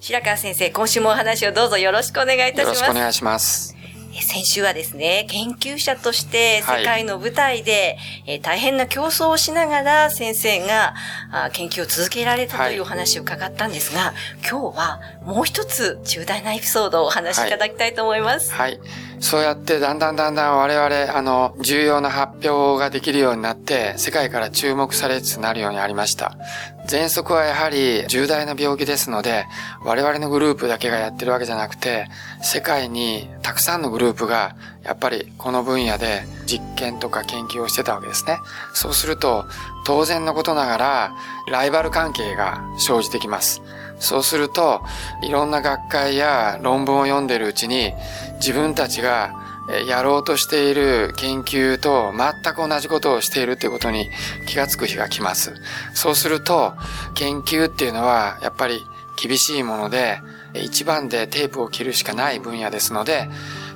白川先生、今週もお話をどうぞよろしくお願いいたします。よろしくお願いします。先週はですね、研究者として世界の舞台で、はい、えー、大変な競争をしながら先生があ研究を続けられたというお話を伺ったんですが、はい、今日はもう一つ重大なエピソードをお話しいただきたいと思います。はい。はい、そうやってだんだんだんだん我々、あの、重要な発表ができるようになって、世界から注目されつつなるようになりました。喘息はやはり重大な病気ですので、我々のグループだけがやってるわけじゃなくて、世界にたくさんのグループがやっぱりこの分野で実験とか研究をしてたわけですね。そうすると、当然のことながら、ライバル関係が生じてきます。そうすると、いろんな学会や論文を読んでるうちに、自分たちがやろうとしている研究と全く同じことをしているということに気がつく日が来ます。そうすると、研究っていうのはやっぱり厳しいもので、一番でテープを切るしかない分野ですので、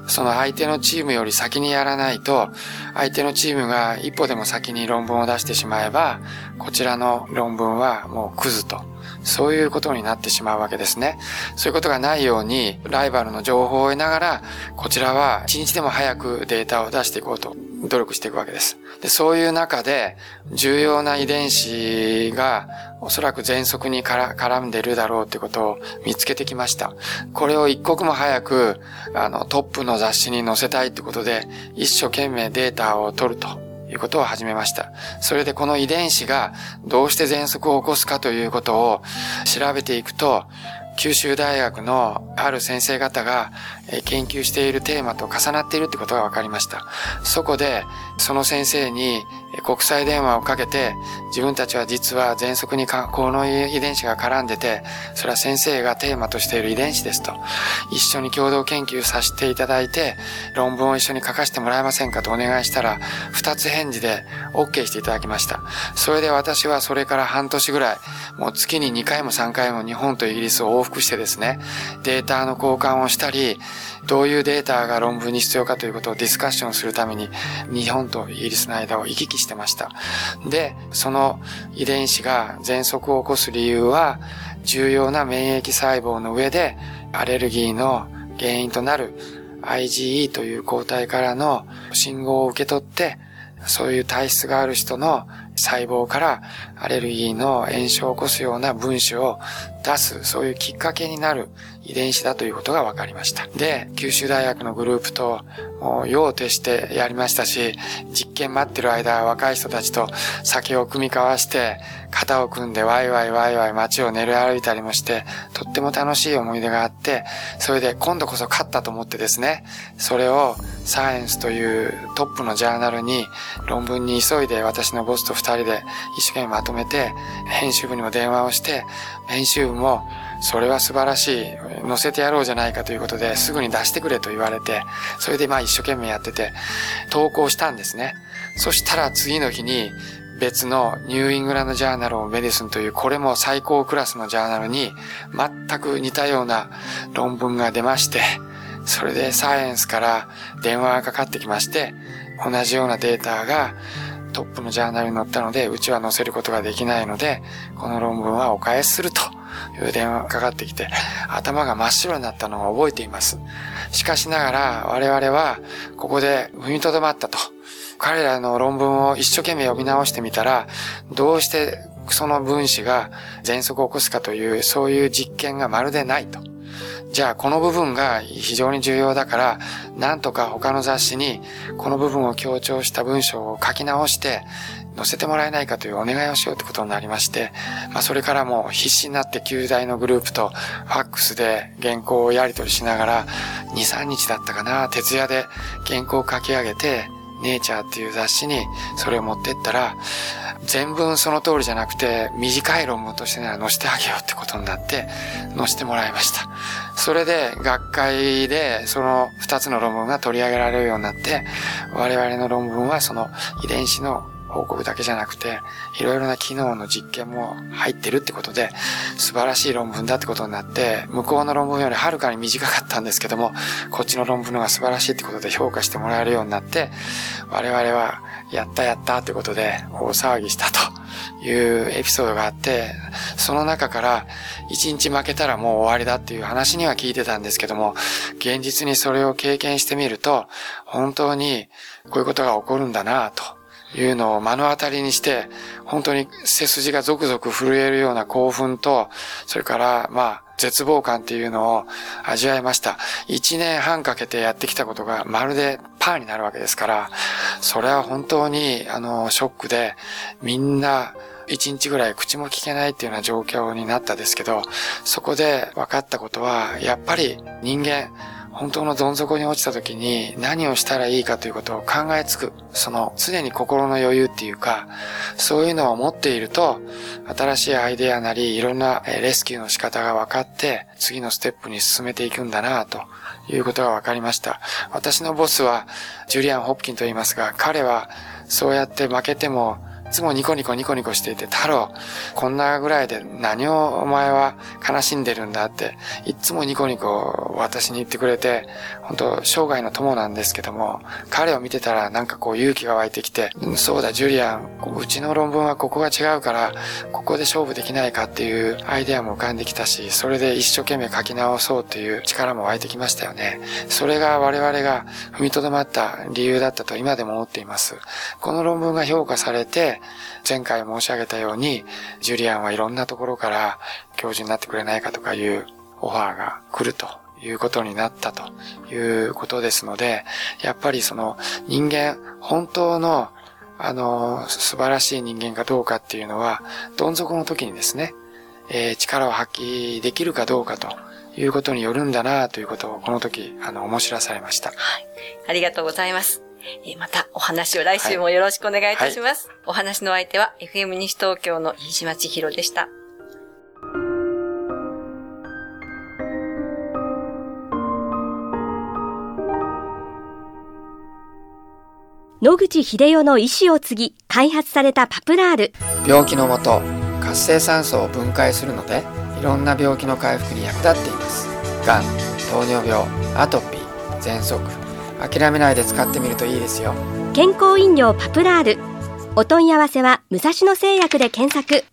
その相手のチームより先にやらないと、相手のチームが一歩でも先に論文を出してしまえば、こちらの論文はもうクズとそういうことになってしまうわけですね。そういうことがないように、ライバルの情報を得ながら、こちらは一日でも早くデータを出していこうと努力していくわけです。でそういう中で、重要な遺伝子がおそらく喘息に絡んでるだろうということを見つけてきました。これを一刻も早く、あの、トップの雑誌に載せたいということで、一生懸命データを取ると。ということを始めました。それでこの遺伝子がどうして喘息を起こすかということを調べていくと、九州大学のある先生方が研究しているテーマと重なっているってことが分かりました。そこで、その先生に国際電話をかけて、自分たちは実は喘息にこの遺伝子が絡んでて、それは先生がテーマとしている遺伝子ですと。一緒に共同研究させていただいて、論文を一緒に書かせてもらえませんかとお願いしたら、二つ返事で OK していただきました。それで私はそれから半年ぐらい、もう月に2回も3回も日本とイギリスを往復してですね、データの交換をしたり、どういうデータが論文に必要かということをディスカッションするために、日本とイギリスの間を行き来してました。で、その遺伝子が喘息を起こす理由は、重要な免疫細胞の上で、アレルギーの原因となる IgE という抗体からの信号を受け取って、そういう体質がある人の細胞からアレルギーの炎症を起こすような分子を出す、そういうきっかけになる遺伝子だということが分かりました。で、九州大学のグループと、もう、用を徹してやりましたし、実験待ってる間、若い人たちと酒を組み交わして、肩を組んでワイワイワイワイ街を練り歩いたりもして、とっても楽しい思い出があって、それで今度こそ勝ったと思ってですね、それをサイエンスというトップのジャーナルに論文に急いで私のボスと二人で一生懸命まとめて、編集部にも電話をして、編集部もそれは素晴らしい。載せてやろうじゃないかということで、すぐに出してくれと言われて、それでまあ一生懸命やってて、投稿したんですね。そしたら次の日に、別の New England Journal of Medicine というこれも最高クラスのジャーナルに全く似たような論文が出まして、それで Science から電話がかかってきまして、同じようなデータがトップのジャーナルに載ったので、うちは載せることができないので、この論文はお返しするという電話がかかってきて、頭が真っ白になったのを覚えています。しかしながら、我々は、ここで踏みとどまったと。彼らの論文を一生懸命読み直してみたら、どうしてその分子が喘息を起こすかという、そういう実験がまるでないと。じゃあこの部分が非常に重要だから、なんとか他の雑誌にこの部分を強調した文章を書き直して、載せてもらえないかというお願いをしようってことになりまして、まあそれからも必死になって旧大のグループとファックスで原稿をやり取りしながら、2、3日だったかな、徹夜で原稿を書き上げて、ネイチャーっていう雑誌にそれを持ってったら、全文その通りじゃなくて、短い論文としてなら載せてあげようってことになって、載せてもらいました。それで、学会でその2つの論文が取り上げられるようになって、我々の論文はその遺伝子の報告だけじゃなくて、いろいろな機能の実験も入ってるってことで、素晴らしい論文だってことになって、向こうの論文よりはるかに短かったんですけども、こっちの論文のが素晴らしいってことで評価してもらえるようになって、我々はやったやったってことで大騒ぎしたというエピソードがあって、その中から一日負けたらもう終わりだっていう話には聞いてたんですけども、現実にそれを経験してみると、本当にこういうことが起こるんだなと。いうのを目の当たりにして、本当に背筋がゾクゾク震えるような興奮と、それから、まあ、絶望感っていうのを味わいました。一年半かけてやってきたことがまるでパーになるわけですから、それは本当に、あの、ショックで、みんな、一日ぐらい口も聞けないっていうような状況になったですけど、そこで分かったことは、やっぱり人間、本当のどん底に落ちた時に何をしたらいいかということを考えつく。その常に心の余裕っていうか、そういうのを持っていると、新しいアイデアなり、いろんなレスキューの仕方が分かって、次のステップに進めていくんだなということが分かりました。私のボスは、ジュリアン・ホップキンと言いますが、彼はそうやって負けてもつもニコニコニコニコしていて、太郎、こんなぐらいで何をお前は悲しんでるんだって、いつもニコニコ私に言ってくれて、本当生涯の友なんですけども、彼を見てたらなんかこう勇気が湧いてきて、そうだ、ジュリアン、うちの論文はここが違うから、ここで勝負できないかっていうアイデアも浮かんできたし、それで一生懸命書き直そうっていう力も湧いてきましたよね。それが我々が踏みとどまった理由だったと今でも思っています。この論文が評価されて、前回申し上げたように、ジュリアンはいろんなところから教授になってくれないかとかいうオファーが来るということになったということですので、やっぱりその人間、本当のあの、素晴らしい人間かどうかっていうのは、どん底の時にですね、えー、力を発揮できるかどうかということによるんだなということをこの時、あの、面白されました。はい。ありがとうございます。えまたお話を来週もよろしくお願いいたします。はいはい、お話の相手は FM 西東京の飯島千尋でした。野口秀夫の意思を継ぎ開発されたパプラール病気のもと活性酸素を分解するのでいろんな病気の回復に役立っていますがん糖尿病アトピー喘息諦めないで使ってみるといいですよ。健康飲料パプラール。お問い合わせは武蔵野製薬で検索。